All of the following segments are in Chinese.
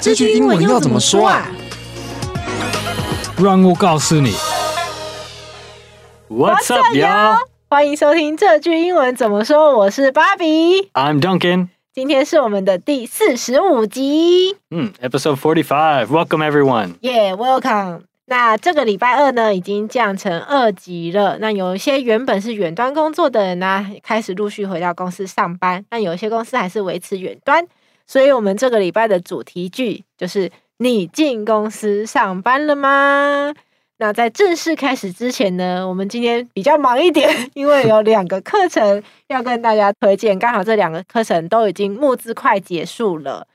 这句英文要怎么说啊？让我告诉你。What's up, y'all？欢迎收听这句英文怎么说。我是芭比，I'm Duncan。今天是我们的第四十五集，嗯，Episode Forty Five。Welcome everyone。Yeah，welcome。那这个礼拜二呢，已经降成二级了。那有一些原本是远端工作的人呢，开始陆续回到公司上班。那有一些公司还是维持远端。所以，我们这个礼拜的主题句就是：你进公司上班了吗？那在正式开始之前呢，我们今天比较忙一点，因为有两个课程要跟大家推荐。刚好这两个课程都已经募资快结束了。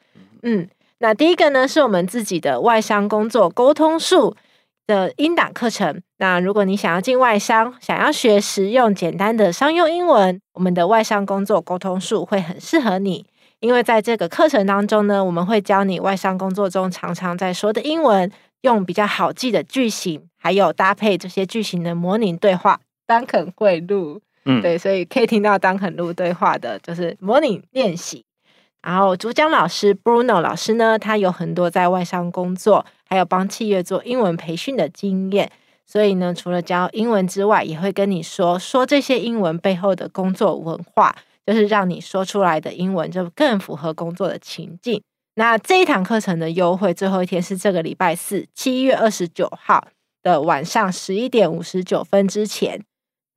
嗯，那第一个呢，是我们自己的外商工作沟通术的英档课程。那如果你想要进外商，想要学实用简单的商用英文，我们的外商工作沟通术会很适合你。因为在这个课程当中呢，我们会教你外商工作中常常在说的英文，用比较好记的句型，还有搭配这些句型的模拟对话。Duncan 会录，嗯，对，所以可以听到 Duncan 录对话的，就是模拟练习。然后主讲老师 Bruno 老师呢，他有很多在外商工作，还有帮企业做英文培训的经验，所以呢，除了教英文之外，也会跟你说说这些英文背后的工作文化。就是让你说出来的英文就更符合工作的情境。那这一堂课程的优惠最后一天是这个礼拜四，七月二十九号的晚上十一点五十九分之前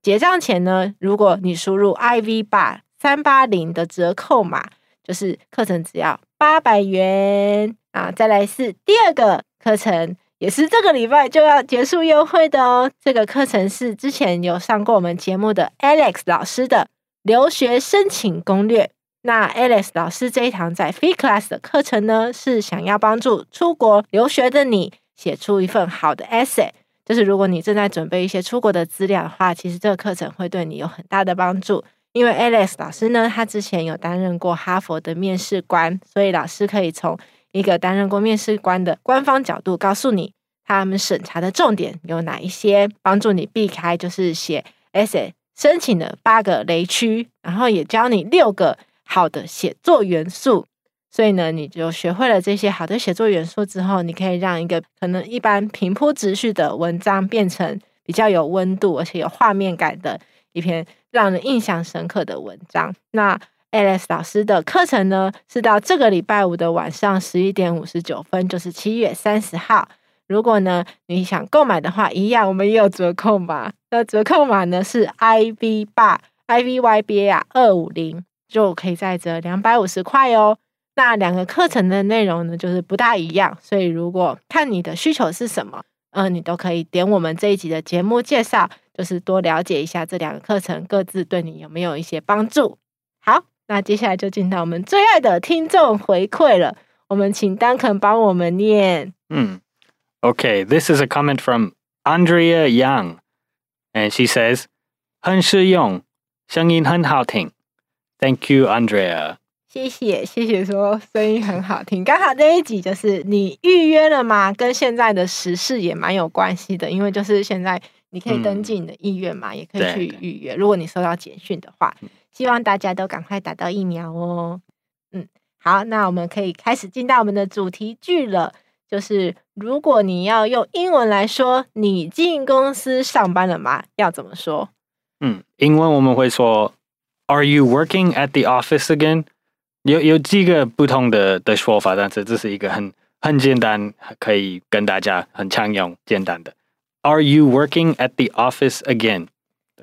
结账前呢，如果你输入 IV 八三八零的折扣码，就是课程只要八百元啊。再来是第二个课程，也是这个礼拜就要结束优惠的哦。这个课程是之前有上过我们节目的 Alex 老师的。留学申请攻略。那 Alex 老师这一堂在 Free Class 的课程呢，是想要帮助出国留学的你写出一份好的 essay。就是如果你正在准备一些出国的资料的话，其实这个课程会对你有很大的帮助。因为 Alex 老师呢，他之前有担任过哈佛的面试官，所以老师可以从一个担任过面试官的官方角度，告诉你他们审查的重点有哪一些，帮助你避开就是写 essay。申请的八个雷区，然后也教你六个好的写作元素。所以呢，你就学会了这些好的写作元素之后，你可以让一个可能一般平铺直叙的文章变成比较有温度而且有画面感的一篇让人印象深刻的文章。那 Alex 老师的课程呢，是到这个礼拜五的晚上十一点五十九分，就是七月三十号。如果呢，你想购买的话，一样我们也有折扣码。那折扣码呢是 I V 八 I V Y B A 二五零，就可以再折两百五十块哦。那两个课程的内容呢，就是不大一样，所以如果看你的需求是什么，嗯、呃，你都可以点我们这一集的节目介绍，就是多了解一下这两个课程各自对你有没有一些帮助。好，那接下来就进到我们最爱的听众回馈了。我们请丹肯帮我们念，嗯。Okay, this is a comment from Andrea Young, and she says, 很实用，声音很好听。Thank you, Andrea. 谢谢，谢谢说声音很好听。刚好这一集就是你预约了吗？跟现在的时事也蛮有关系的，因为就是现在你可以登记你的意愿嘛，嗯、也可以去预约。如果你收到简讯的话，希望大家都赶快打到疫苗哦。嗯，好，那我们可以开始进到我们的主题句了。就是如果你要用英文来说，你进公司上班了吗？要怎么说？嗯，英文我们会说，Are you working at the office again？有有几个不同的的说法，但是这是一个很很简单，可以跟大家很常用简单的。Are you working at the office again？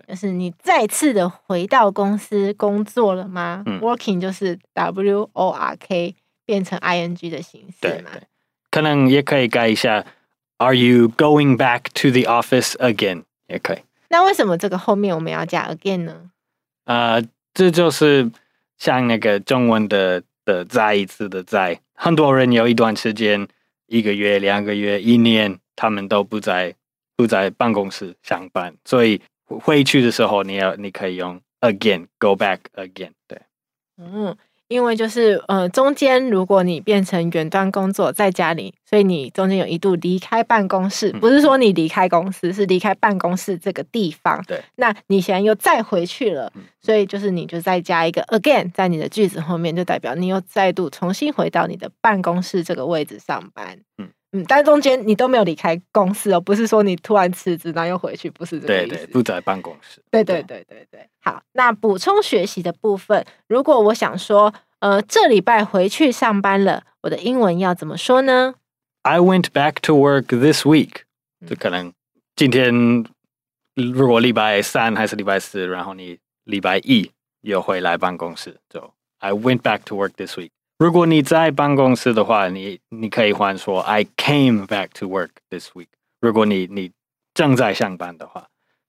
就是你再次的回到公司工作了吗？嗯，Working 就是 W O R K 变成 I N G 的形式嘛。对对可能也可以改一下，Are you going back to the office again？也可以。那为什么这个后面我们要加 again 呢？呃，这就是像那个中文的的再一次的再，很多人有一段时间，一个月、两个月、一年，他们都不在不在办公室上班，所以回去的时候，你要你可以用 again，go back again。对，嗯。因为就是呃，中间如果你变成远端工作在家里，所以你中间有一度离开办公室，不是说你离开公司，是离开办公室这个地方。对，那你现在又再回去了，所以就是你就再加一个 again 在你的句子后面，就代表你又再度重新回到你的办公室这个位置上班。嗯嗯，但中间你都没有离开公司哦，不是说你突然辞职然后又回去，不是这个意思。对对，不在办公室。对对对对对。好，那补充学习的部分，如果我想说，呃，这礼拜回去上班了，我的英文要怎么说呢？I went back to work this week。就可能今天如果礼拜三还是礼拜四，然后你礼拜一又回来办公室，就 I went back to work this week。如果你在办公室的话，你你可以换说 I came back to work this week。如果你你正在上班的话。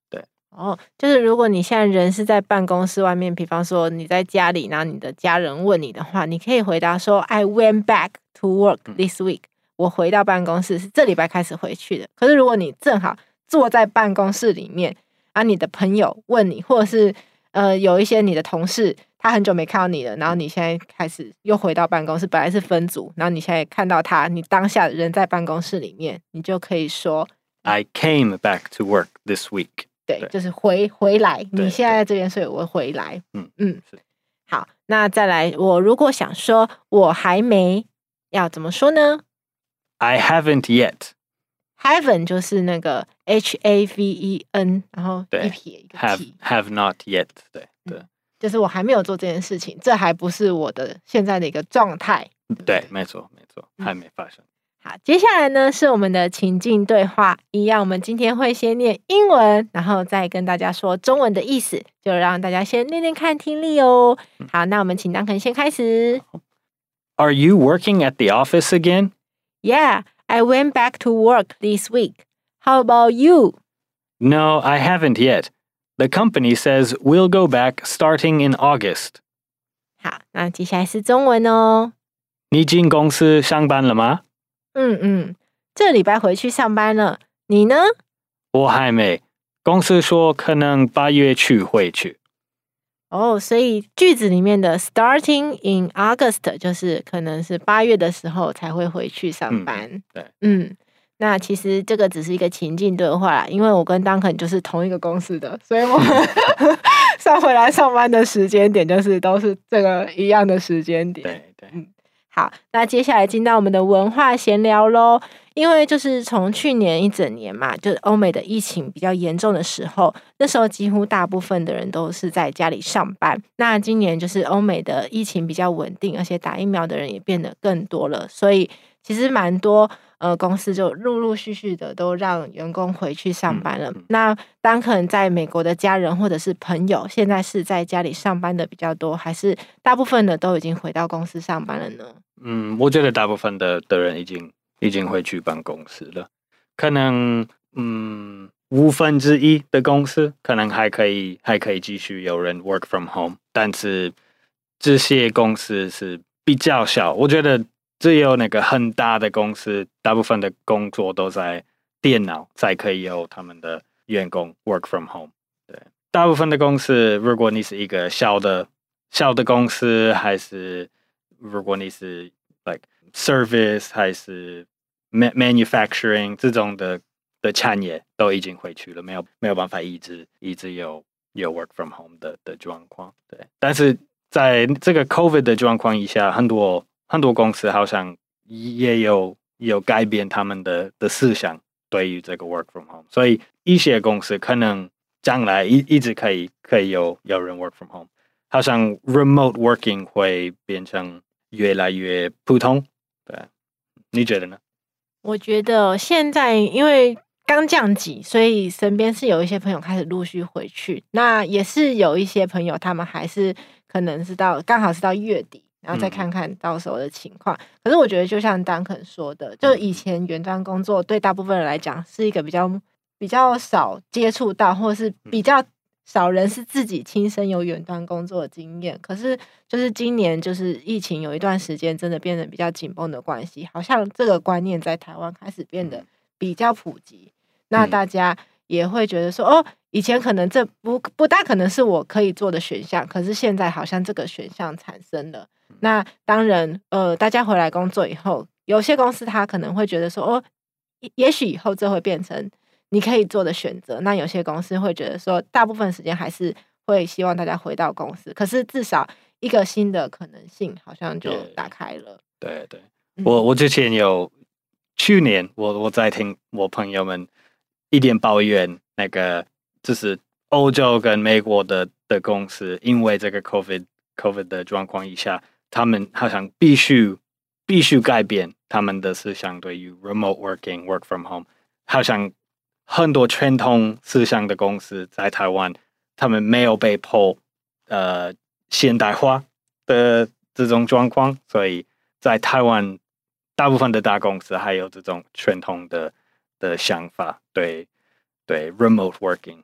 对哦，就是如果你现在人是在办公室外面，比方说你在家里，然后你的家人问你的话，你可以回答说 I went back to work this week。我回到办公室是这礼拜开始回去的。可是如果你正好坐在办公室里面，啊，你的朋友问你，或者是呃有一些你的同事，他很久没看到你了，然后你现在开始又回到办公室，本来是分组，然后你现在看到他，你当下人在办公室里面，你就可以说 I came back to work this week。对，就是回回来。你现在在这边，所以我回来。嗯嗯，是。好，那再来，我如果想说我还没，要怎么说呢？I haven't yet。Haven't 就是那个 H A V E N，然后一撇一个 T。Have have not yet。对对，就是我还没有做这件事情，这还不是我的现在的一个状态。对，没错没错，还没发生。好，接下来呢是我们的情境对话，一样，我们今天会先念英文，然后再跟大家说中文的意思，就让大家先练练看听力哦。好，那我们请 Duncan 先开始。Are you working at the office again? Yeah, I went back to work this week. How about you? No, I haven't yet. The company says we'll go back starting in August. 好，那接下来是中文哦。你进公司上班了吗？嗯嗯，这礼拜回去上班了，你呢？我还没，公司说可能八月去回去。哦，所以句子里面的 starting in August 就是可能是八月的时候才会回去上班。嗯、对，嗯，那其实这个只是一个情境对话啦，因为我跟 Duncan 就是同一个公司的，所以我们 上回来上班的时间点就是都是这个一样的时间点。对对。嗯好，那接下来进到我们的文化闲聊喽。因为就是从去年一整年嘛，就是欧美的疫情比较严重的时候，那时候几乎大部分的人都是在家里上班。那今年就是欧美的疫情比较稳定，而且打疫苗的人也变得更多了，所以其实蛮多。呃，公司就陆陆续续的都让员工回去上班了。那当可能在美国的家人或者是朋友，现在是在家里上班的比较多，还是大部分的都已经回到公司上班了呢？嗯，我觉得大部分的的人已经已经回去办公室了。可能嗯，五分之一的公司可能还可以还可以继续有人 work from home，但是这些公司是比较小，我觉得。只有那个很大的公司，大部分的工作都在电脑，才可以有他们的员工 work from home。对，大部分的公司，如果你是一个小的小的公司，还是如果你是 like service 还是 manufacturing 这种的的产业，都已经回去了，没有没有办法一直一直有有 work from home 的的状况。对，但是在这个 COVID 的状况以下，很多。很多公司好像也有有改变他们的的思想，对于这个 work from home，所以一些公司可能将来一一直可以可以有有人 work from home，好像 remote working 会变成越来越普通，对，你觉得呢？我觉得现在因为刚降级，所以身边是有一些朋友开始陆续回去，那也是有一些朋友他们还是可能是到刚好是到月底。然后再看看到时候的情况。嗯、可是我觉得，就像 Duncan 说的，就以前远端工作对大部分人来讲是一个比较比较少接触到，或是比较少人是自己亲身有远端工作的经验。可是就是今年就是疫情有一段时间真的变得比较紧绷的关系，好像这个观念在台湾开始变得比较普及。那大家也会觉得说，哦，以前可能这不不大可能是我可以做的选项，可是现在好像这个选项产生了。那当然，呃，大家回来工作以后，有些公司他可能会觉得说，哦，也许以后这会变成你可以做的选择。那有些公司会觉得说，大部分时间还是会希望大家回到公司。可是至少一个新的可能性好像就打开了。对对，对，我我之前有去年我我在听我朋友们一点抱怨，那个就是欧洲跟美国的的公司，因为这个 COVID COVID 的状况以下。他们好像必须必须改变他们的思想，对于 remote working work from home，好像很多传统思想的公司在台湾，他们没有被迫呃现代化的这种状况，所以在台湾大部分的大公司还有这种传统的的想法，对对 remote working。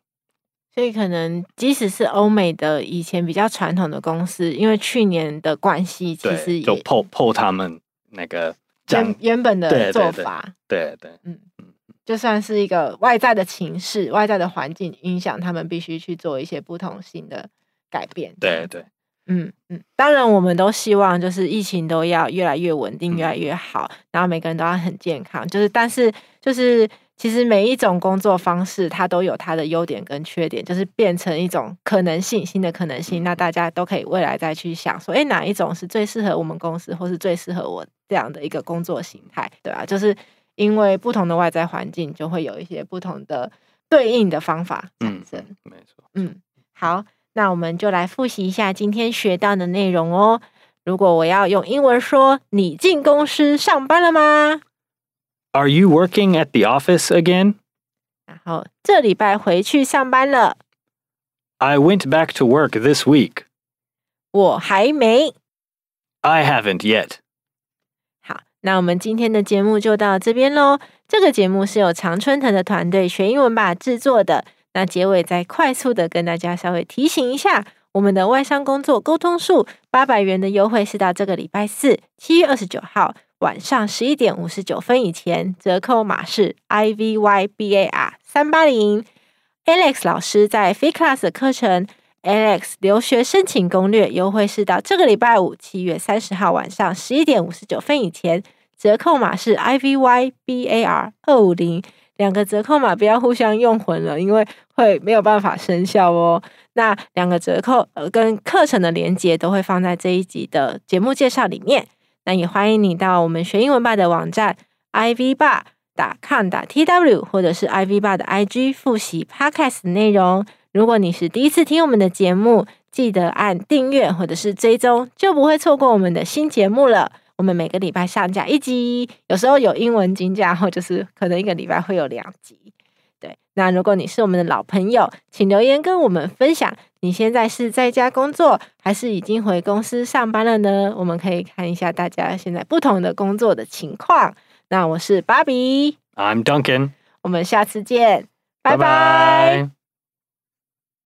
所以，可能即使是欧美的以前比较传统的公司，因为去年的关系，其实也就破破他们那个原原本的做法。对对，对，对，嗯嗯，就算是一个外在的情势、外在的环境影响，他们必须去做一些不同性的改变。对对，嗯嗯，当然，我们都希望就是疫情都要越来越稳定、越来越好，嗯，然后每个人都要很健康。就是，但是就是。其实每一种工作方式，它都有它的优点跟缺点，就是变成一种可能性，新的可能性。那大家都可以未来再去想说，哎，哪一种是最适合我们公司，或是最适合我这样的一个工作形态，对吧？就是因为不同的外在环境，就会有一些不同的对应的方法产生。嗯，没错。嗯，好，那我们就来复习一下今天学到的内容哦。如果我要用英文说，你进公司上班了吗？Are you working at the office again? 然后这礼拜回去上班了。I went back to work this week. 我还没。I haven't yet. 好，那我们今天的节目就到这边喽。这个节目是由常春藤的团队学英文吧制作的。那结尾再快速的跟大家稍微提醒一下，我们的外商工作沟通术八百元的优惠是到这个礼拜四，七月二十九号。晚上十一点五十九分以前，折扣码是 I V Y B A R 三八零。Alex 老师在 Free Class 的课程 Alex 留学申请攻略优惠是到这个礼拜五七月三十号晚上十一点五十九分以前，折扣码是 I V Y B A R 二五零。两个折扣码不要互相用混了，因为会没有办法生效哦。那两个折扣呃跟课程的连接都会放在这一集的节目介绍里面。那也欢迎你到我们学英文吧的网站 ivbar.com.tw 或者是 ivba 的 IG 复习 Podcast 的内容。如果你是第一次听我们的节目，记得按订阅或者是追踪，就不会错过我们的新节目了。我们每个礼拜上架一集，有时候有英文金架，或者是可能一个礼拜会有两集。对，那如果你是我们的老朋友，请留言跟我们分享，你现在是在家工作，还是已经回公司上班了呢？我们可以看一下大家现在不同的工作的情况。那我是芭比，I'm Duncan，我们下次见，拜拜。